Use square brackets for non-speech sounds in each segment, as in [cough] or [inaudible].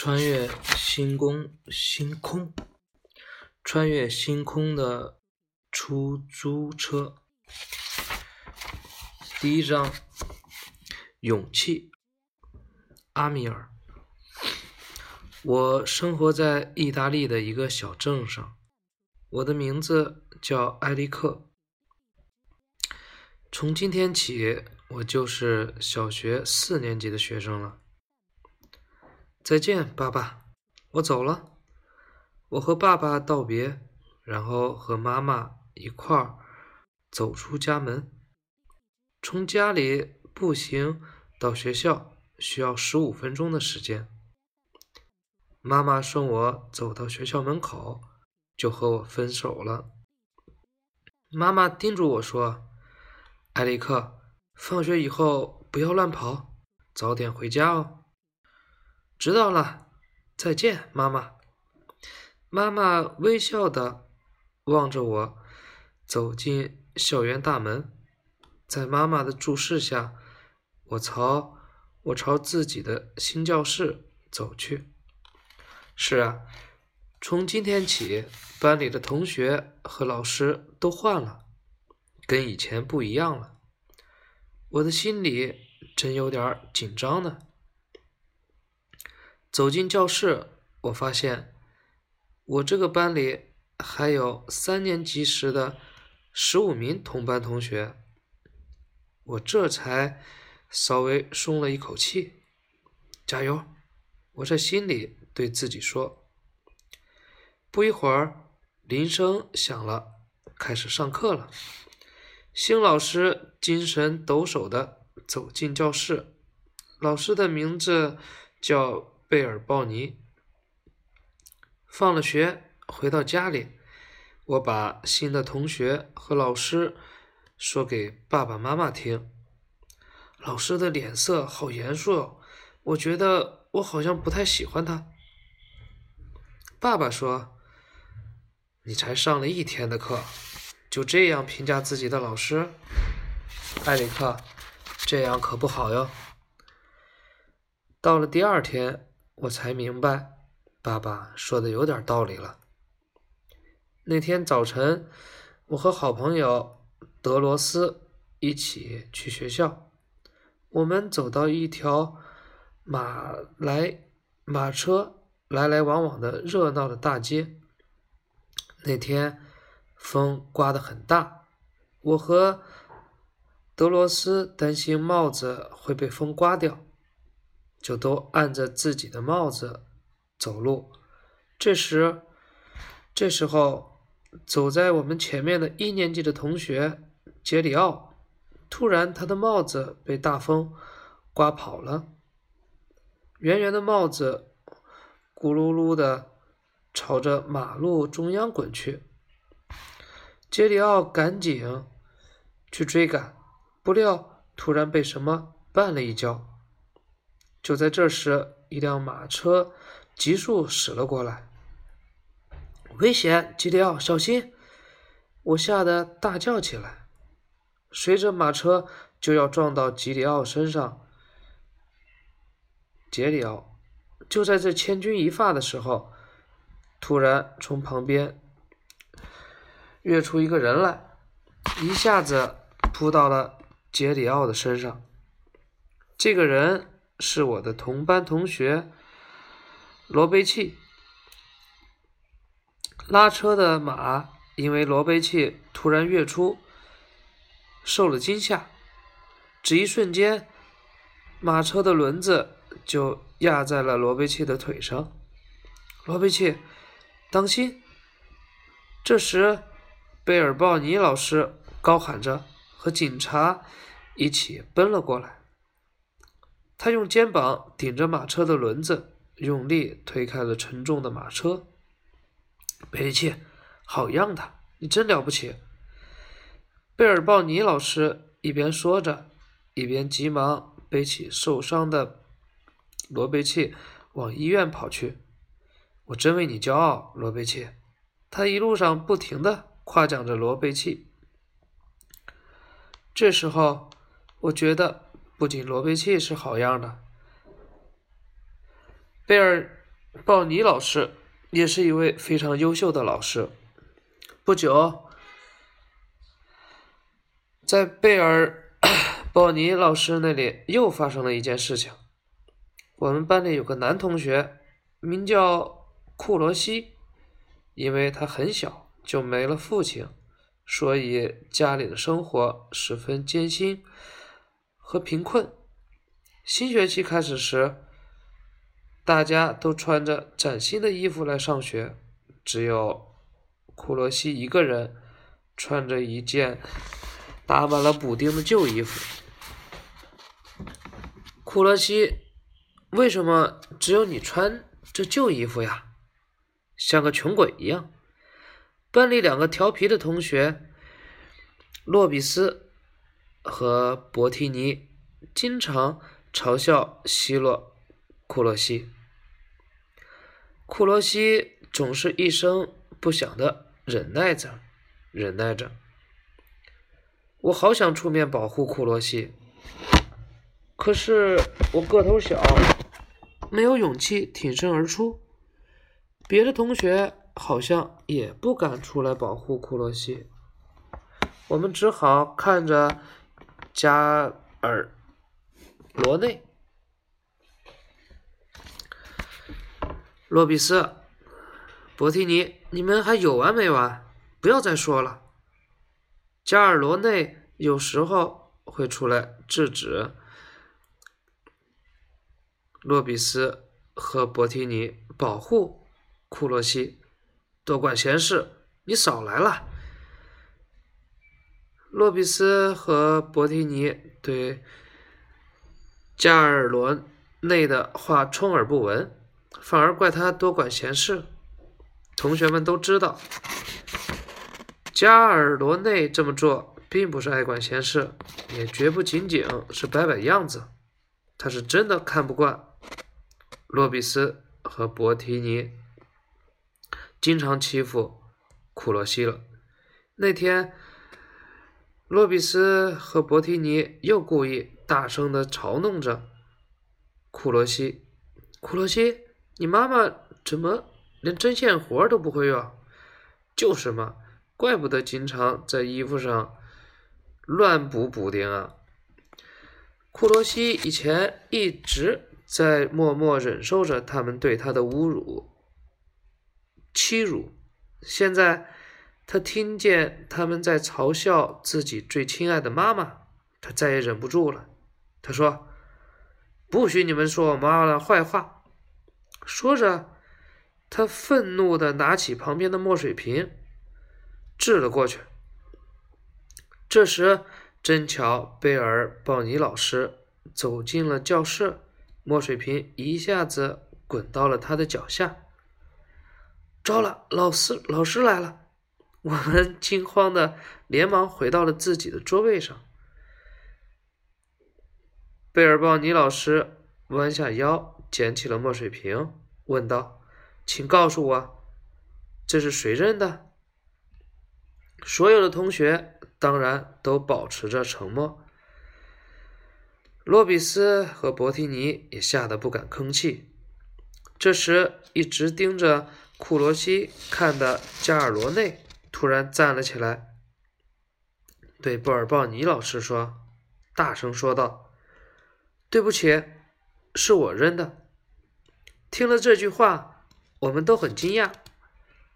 穿越星空，星空，穿越星空的出租车。第一章，勇气。阿米尔，我生活在意大利的一个小镇上，我的名字叫埃利克。从今天起，我就是小学四年级的学生了。再见，爸爸，我走了。我和爸爸道别，然后和妈妈一块儿走出家门。从家里步行到学校需要十五分钟的时间。妈妈送我走到学校门口，就和我分手了。妈妈叮嘱我说：“艾利克，放学以后不要乱跑，早点回家哦。”知道了，再见，妈妈。妈妈微笑的望着我走进校园大门，在妈妈的注视下，我朝我朝自己的新教室走去。是啊，从今天起，班里的同学和老师都换了，跟以前不一样了。我的心里真有点紧张呢。走进教室，我发现我这个班里还有三年级时的十五名同班同学，我这才稍微松了一口气。加油！我在心里对自己说。不一会儿，铃声响了，开始上课了。新老师精神抖擞的走进教室，老师的名字叫。贝尔鲍尼。放了学，回到家里，我把新的同学和老师说给爸爸妈妈听。老师的脸色好严肃，我觉得我好像不太喜欢他。爸爸说：“你才上了一天的课，就这样评价自己的老师，艾里克，这样可不好哟。”到了第二天。我才明白，爸爸说的有点道理了。那天早晨，我和好朋友德罗斯一起去学校。我们走到一条马来马车来来往往的热闹的大街。那天风刮得很大，我和德罗斯担心帽子会被风刮掉。就都按着自己的帽子走路。这时，这时候，走在我们前面的一年级的同学杰里奥，突然他的帽子被大风刮跑了，圆圆的帽子咕噜噜的朝着马路中央滚去。杰里奥赶紧去追赶，不料突然被什么绊了一跤。就在这时，一辆马车急速驶了过来，危险！吉里奥，小心！我吓得大叫起来。随着马车就要撞到吉里奥身上，杰里奥就在这千钧一发的时候，突然从旁边跃出一个人来，一下子扑到了杰里奥的身上。这个人。是我的同班同学罗贝契。拉车的马因为罗贝契突然跃出，受了惊吓，只一瞬间，马车的轮子就压在了罗贝契的腿上。罗贝契，当心！这时，贝尔鲍尼老师高喊着，和警察一起奔了过来。他用肩膀顶着马车的轮子，用力推开了沉重的马车。贝利切，好样的，你真了不起！贝尔鲍尼老师一边说着，一边急忙背起受伤的罗贝切往医院跑去。我真为你骄傲，罗贝切。他一路上不停的夸奖着罗贝切。这时候，我觉得。不仅罗贝契是好样的，贝尔鲍尼老师也是一位非常优秀的老师。不久，在贝尔 [coughs] 鲍尼老师那里又发生了一件事情。我们班里有个男同学，名叫库罗西，因为他很小就没了父亲，所以家里的生活十分艰辛和贫困。新学期开始时，大家都穿着崭新的衣服来上学，只有库洛西一个人穿着一件打满了补丁的旧衣服。库洛西。为什么只有你穿这旧衣服呀？像个穷鬼一样。班里两个调皮的同学，洛比斯和博提尼，经常嘲笑希洛库洛西。库洛西总是一声不响的忍耐着，忍耐着。我好想出面保护库洛西，可是我个头小。没有勇气挺身而出，别的同学好像也不敢出来保护库洛西，我们只好看着加尔罗内、洛比斯、博提尼，你们还有完没完？不要再说了。加尔罗内有时候会出来制止。洛比斯和博提尼保护库洛西，多管闲事！你少来了。洛比斯和博提尼对加尔罗内的话充耳不闻，反而怪他多管闲事。同学们都知道，加尔罗内这么做并不是爱管闲事，也绝不仅仅是摆摆样子，他是真的看不惯。洛比斯和博提尼经常欺负库洛西了。那天，洛比斯和博提尼又故意大声的嘲弄着库洛西：“库洛西，你妈妈怎么连针线活都不会用？就是嘛，怪不得经常在衣服上乱补补丁啊！”库洛西以前一直。在默默忍受着他们对他的侮辱、欺辱。现在，他听见他们在嘲笑自己最亲爱的妈妈，他再也忍不住了。他说：“不许你们说我妈妈的坏话！”说着，他愤怒的拿起旁边的墨水瓶，掷了过去。这时，正巧贝尔鲍尼老师走进了教室。墨水瓶一下子滚到了他的脚下。糟了，老师，老师来了！我们 [laughs] 惊慌的连忙回到了自己的座位上。贝尔鲍尼老师弯下腰捡起了墨水瓶，问道：“请告诉我，这是谁扔的？”所有的同学当然都保持着沉默。洛比斯和博提尼也吓得不敢吭气。这时，一直盯着库罗西看的加尔罗内突然站了起来，对布尔鲍尼老师说：“大声说道，对不起，是我扔的。”听了这句话，我们都很惊讶，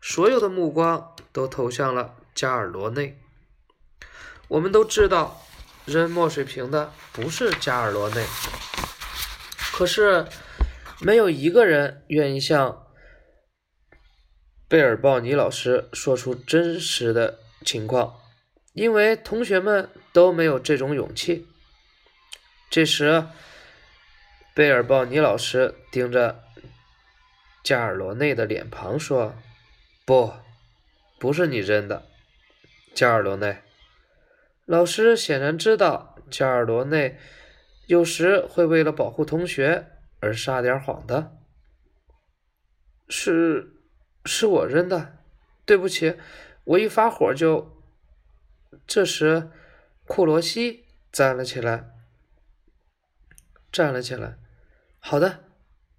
所有的目光都投向了加尔罗内。我们都知道。扔墨水瓶的不是加尔罗内，可是没有一个人愿意向贝尔鲍尼老师说出真实的情况，因为同学们都没有这种勇气。这时，贝尔鲍尼老师盯着加尔罗内的脸庞说：“不，不是你扔的，加尔罗内。”老师显然知道加尔罗内有时会为了保护同学而撒点谎的。是，是我扔的，对不起，我一发火就……这时，库罗西站了起来，站了起来。好的，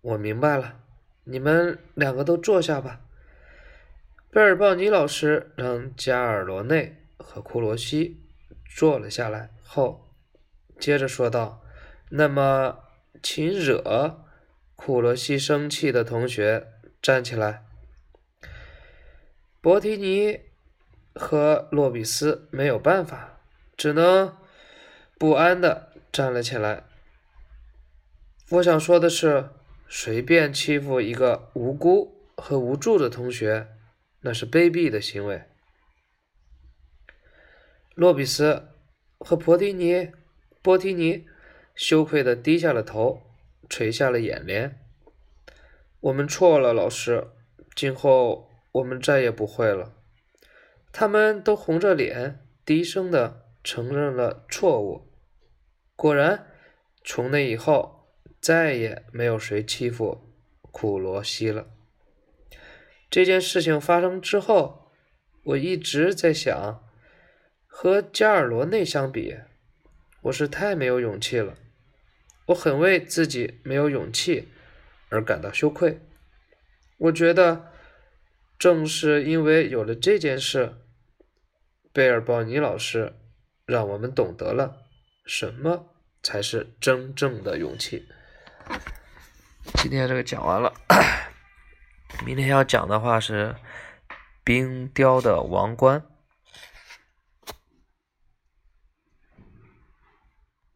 我明白了，你们两个都坐下吧。贝尔鲍尼老师让加尔罗内和库罗西坐了下来后，接着说道：“那么，请惹库罗西生气的同学站起来。”博提尼和洛比斯没有办法，只能不安的站了起来。我想说的是，随便欺负一个无辜和无助的同学。那是卑鄙的行为。洛比斯和博提尼、波提尼羞愧的低下了头，垂下了眼帘。我们错了，老师，今后我们再也不会了。他们都红着脸，低声的承认了错误。果然，从那以后，再也没有谁欺负库罗西了。这件事情发生之后，我一直在想，和加尔罗内相比，我是太没有勇气了。我很为自己没有勇气而感到羞愧。我觉得，正是因为有了这件事，贝尔鲍尼老师让我们懂得了什么才是真正的勇气。今天这个讲完了。明天要讲的话是冰雕的王冠。